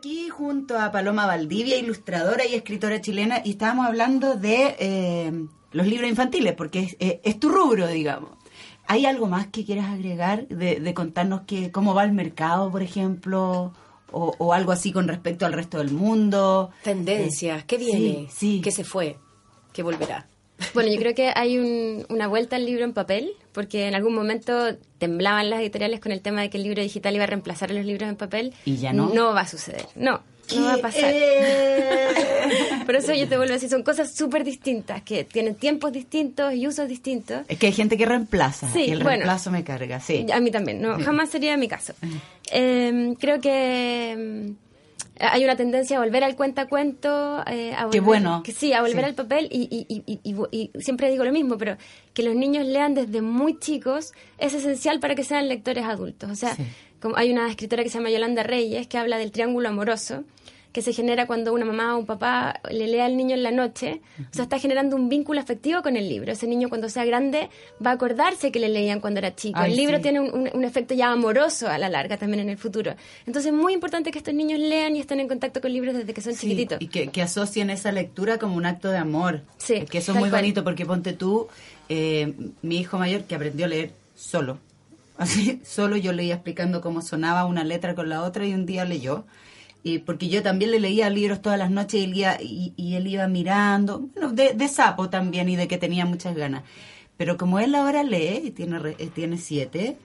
Aquí junto a Paloma Valdivia, ilustradora y escritora chilena, y estábamos hablando de eh, los libros infantiles, porque es, eh, es tu rubro, digamos. ¿Hay algo más que quieras agregar de, de contarnos que, cómo va el mercado, por ejemplo, o, o algo así con respecto al resto del mundo? Tendencias, ¿qué viene? Sí, sí. ¿Qué se fue? ¿Qué volverá? Bueno, yo creo que hay un- una vuelta al libro en papel, porque en algún momento temblaban las editoriales con el tema de que el libro digital iba a reemplazar a los libros en papel. ¿Y ya no? No va a suceder. No, no va a pasar. Eh, Por eso yo te vuelvo a decir, son cosas súper distintas, que tienen tiempos distintos y usos distintos. Es que hay gente que reemplaza, Sí, y el bueno. reemplazo me carga, sí. A mí también, no, jamás sería mi caso. Eh, creo que mm, hay una tendencia a volver al cuentacuento. Eh, a Qué bueno. Que sí, a volver Sí. al papel y, y- y- y- y- y siempre digo lo mismo, pero que los niños lean desde muy chicos es esencial para que sean lectores adultos. O sea, Sí. como hay una escritora que se llama Yolanda Reyes que habla del triángulo amoroso que se genera cuando una mamá o un papá le lee al niño en la noche, o sea, está generando un vínculo afectivo con el libro. Ese niño cuando sea grande va a acordarse que le leían cuando era chico. Ay, el libro sí. tiene un, un- un efecto ya amoroso a la larga también en el futuro. Entonces es muy importante que estos niños lean y estén en contacto con libros desde que son Sí, chiquititos. y que, que asocien esa lectura como un acto de amor. Sí, Es que eso es muy cual. bonito porque ponte tú, eh, mi hijo mayor que aprendió a leer solo. Así, solo yo leía explicando cómo sonaba una letra con la otra y un día leyó. Y porque yo también le leía libros todas las noches y él iba, y, él iba mirando, bueno, de, sapo también y de que tenía muchas ganas. Pero como él ahora lee, y tiene, eh, tiene siete,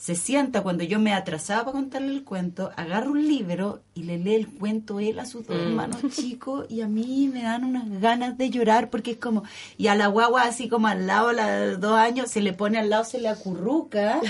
se sienta cuando yo me atrasaba para contarle el cuento, agarra un libro y le lee el cuento él a sus dos hermanos chicos y a mí me dan unas ganas de llorar porque es como, y a la guagua así como al lado, la de dos años, se le pone al lado, se le acurruca,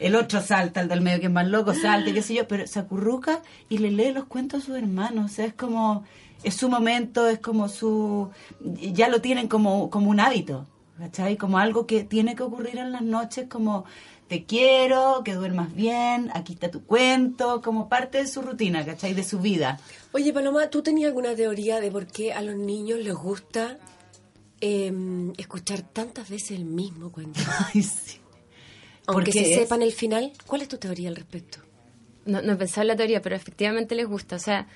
el otro salta, el del medio que es más loco, salta, qué sé yo, pero se acurruca y le lee los cuentos a sus hermanos, o sea, es como, es su momento, es como su, ya lo tienen como, como un hábito. ¿Cachai? Como algo que tiene que ocurrir en las noches, como te quiero, que duermas bien, aquí está tu cuento, como parte de su rutina, ¿cachai? De su vida. Oye, Paloma, ¿tú tenías alguna teoría de por qué a los niños les gusta eh, escuchar tantas veces el mismo cuento? Ay, sí. Aunque Porque se es- sepan el final, ¿cuál es tu teoría al respecto? No, no he pensado en la teoría, pero efectivamente les gusta. O sea,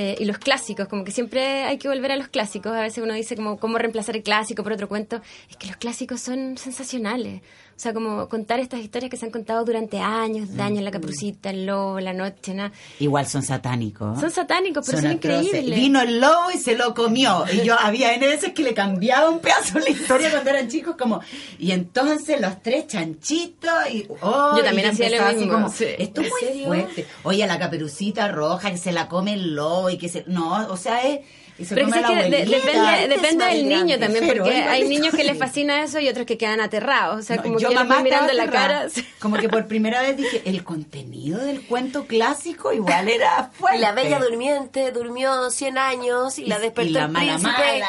eh, y los clásicos, como que siempre hay que volver a los clásicos. A veces uno dice como cómo reemplazar el clásico por otro cuento. Es que los clásicos son sensacionales. O sea, como contar estas historias que se han contado durante años, de años, la capucita, el lobo, la noche, nada. Igual son satánicos. Son satánicos, pero son, increíbles. Vino el lobo y se lo comió. Y yo había en veces que le cambiaba un pedazo la historia cuando eran chicos, como, y entonces los tres chanchitos y oh, Yo también y hacía lo empezaba así mismo, como, sí. Esto es ¿En muy serio? fuerte. Oye, la caperucita roja que se la come el lobo y que se. No, o sea, es. y se Pero come es la que de- depende, depende del niño grande, también, porque hay niños que les fascina eso y otros que quedan aterrados. O sea, No, como yo que mamá mirando la cara. Como que por primera vez dije, el contenido del cuento clásico igual era fuerte. Y la bella durmiente durmió 100 años y la despertó y la el mala príncipe mala.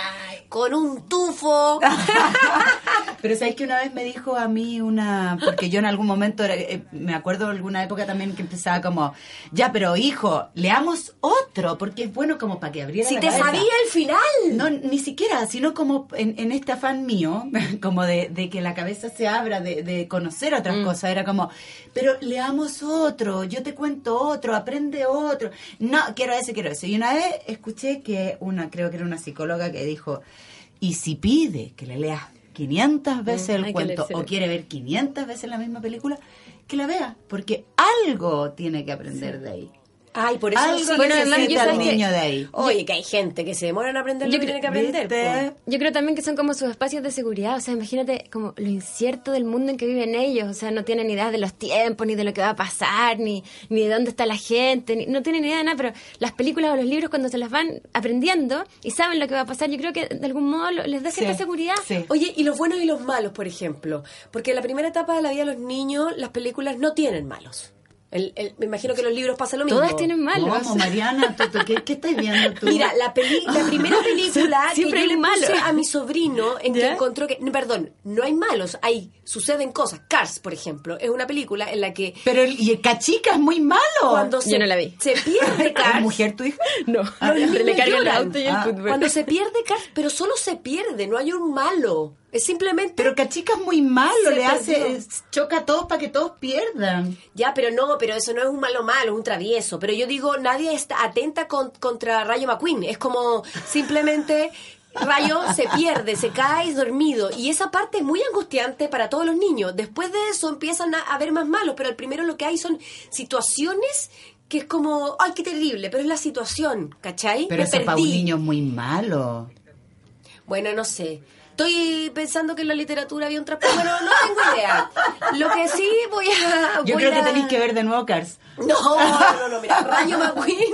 con un tufo. Pero sabes que una vez me dijo a mí una, porque yo en algún momento, era- eh, me acuerdo de alguna época también que empezaba como, ya, pero hijo, leamos otro, porque es bueno como para que abriera si la te cabeza". sabía el final. No, ni siquiera, sino como en, en este afán mío, como de, de que la cabeza se abra, de, de conocer otras cosas. Era como, pero leamos otro, yo te cuento otro, aprende otro. No, quiero ese, quiero ese. Y una vez escuché que una, creo que era una psicóloga que dijo, y si pide que le leas 500 veces Mm, hay el cuento o quiere ver 500 veces la misma película, que la vea, porque algo tiene que aprender de ahí. Ay, por eso Algo sí Bueno, además, yo que- niño de ahí. Oye, que hay gente que se demora en aprender lo que tiene que aprender. Yo creo también que son como sus espacios de seguridad, o sea, imagínate como lo incierto del mundo en que viven ellos, o sea, no tienen idea de los tiempos, ni de lo que va a pasar, ni, ni de dónde está la gente, ni- no tienen idea de nada, pero las películas o los libros cuando se las van aprendiendo y saben lo que va a pasar, yo creo que de algún modo lo- les da cierta Sí, seguridad. sí. Oye, y los buenos y los malos, por ejemplo. Porque en la primera etapa de la vida de los niños, las películas no tienen malos. El- el- me imagino que los libros pasan lo mismo. Todas tienen malos. ¿Cómo, Mariana? ¿Tú, tú, qué, qué estás viendo tú? Mira, la, peli- la primera película que Siempre yo hay le malo. puse a mi sobrino en que ¿Ya? encontró que, no, perdón, no hay malos, hay suceden cosas. Cars, por ejemplo, es una película en la que Pero el, y el cachica es muy malo. cuando Yo se, no la vi. se pierde ¿Es Cars, mujer tu hija? No, Ah, le el auto y el Ah, fútbol. cuando se pierde Cars, pero solo se pierde, no hay un malo. Es simplemente Pero cachica es muy malo, le hace, perdió. es- choca a todos para que todos pierdan. Ya, pero no, pero eso no es un malo malo, es un travieso. Pero yo digo, nadie está atenta con- contra Rayo McQueen. Es como simplemente Rayo se pierde, se cae dormido. Y esa parte es muy angustiante para todos los niños. Después de eso empiezan a, ver más malos, pero al primero lo que hay son situaciones que es como, ay, qué terrible, pero es la situación, ¿cachai? Pero Me eso para un niño es muy malo. Bueno, no sé. Estoy pensando que en la literatura había un trasfondo. Bueno, no tengo idea. Lo que sí voy a. Yo voy creo que tenéis que ver de nuevo Cars. No, no, no, mira, Rayo McQueen.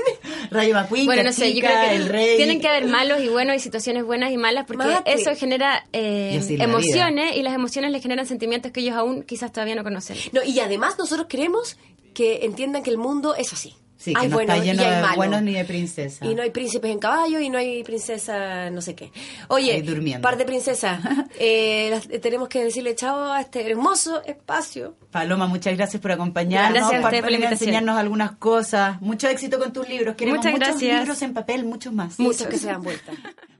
Rayo McQueen, Bueno, no sé, yo creo que el rey. tienen que haber malos y buenos y situaciones buenas y malas porque Mate. eso genera eh, Y emociones y las emociones le generan sentimientos que ellos aún quizás todavía no conocen. No, y además nosotros queremos que entiendan que el mundo es así. Sí, que no bueno está lleno de malo. buenos ni de princesa. Y no hay príncipes en caballo y no hay princesa no sé qué. Oye, par de princesas, eh, las- tenemos que decirle chao a este hermoso espacio. Paloma, muchas gracias por acompañarnos, Gracias a por, enseñarnos algunas cosas. Mucho éxito con tus libros. Queremos Muchas muchos gracias. libros en papel, muchos más. Muchos que se dan vuelta.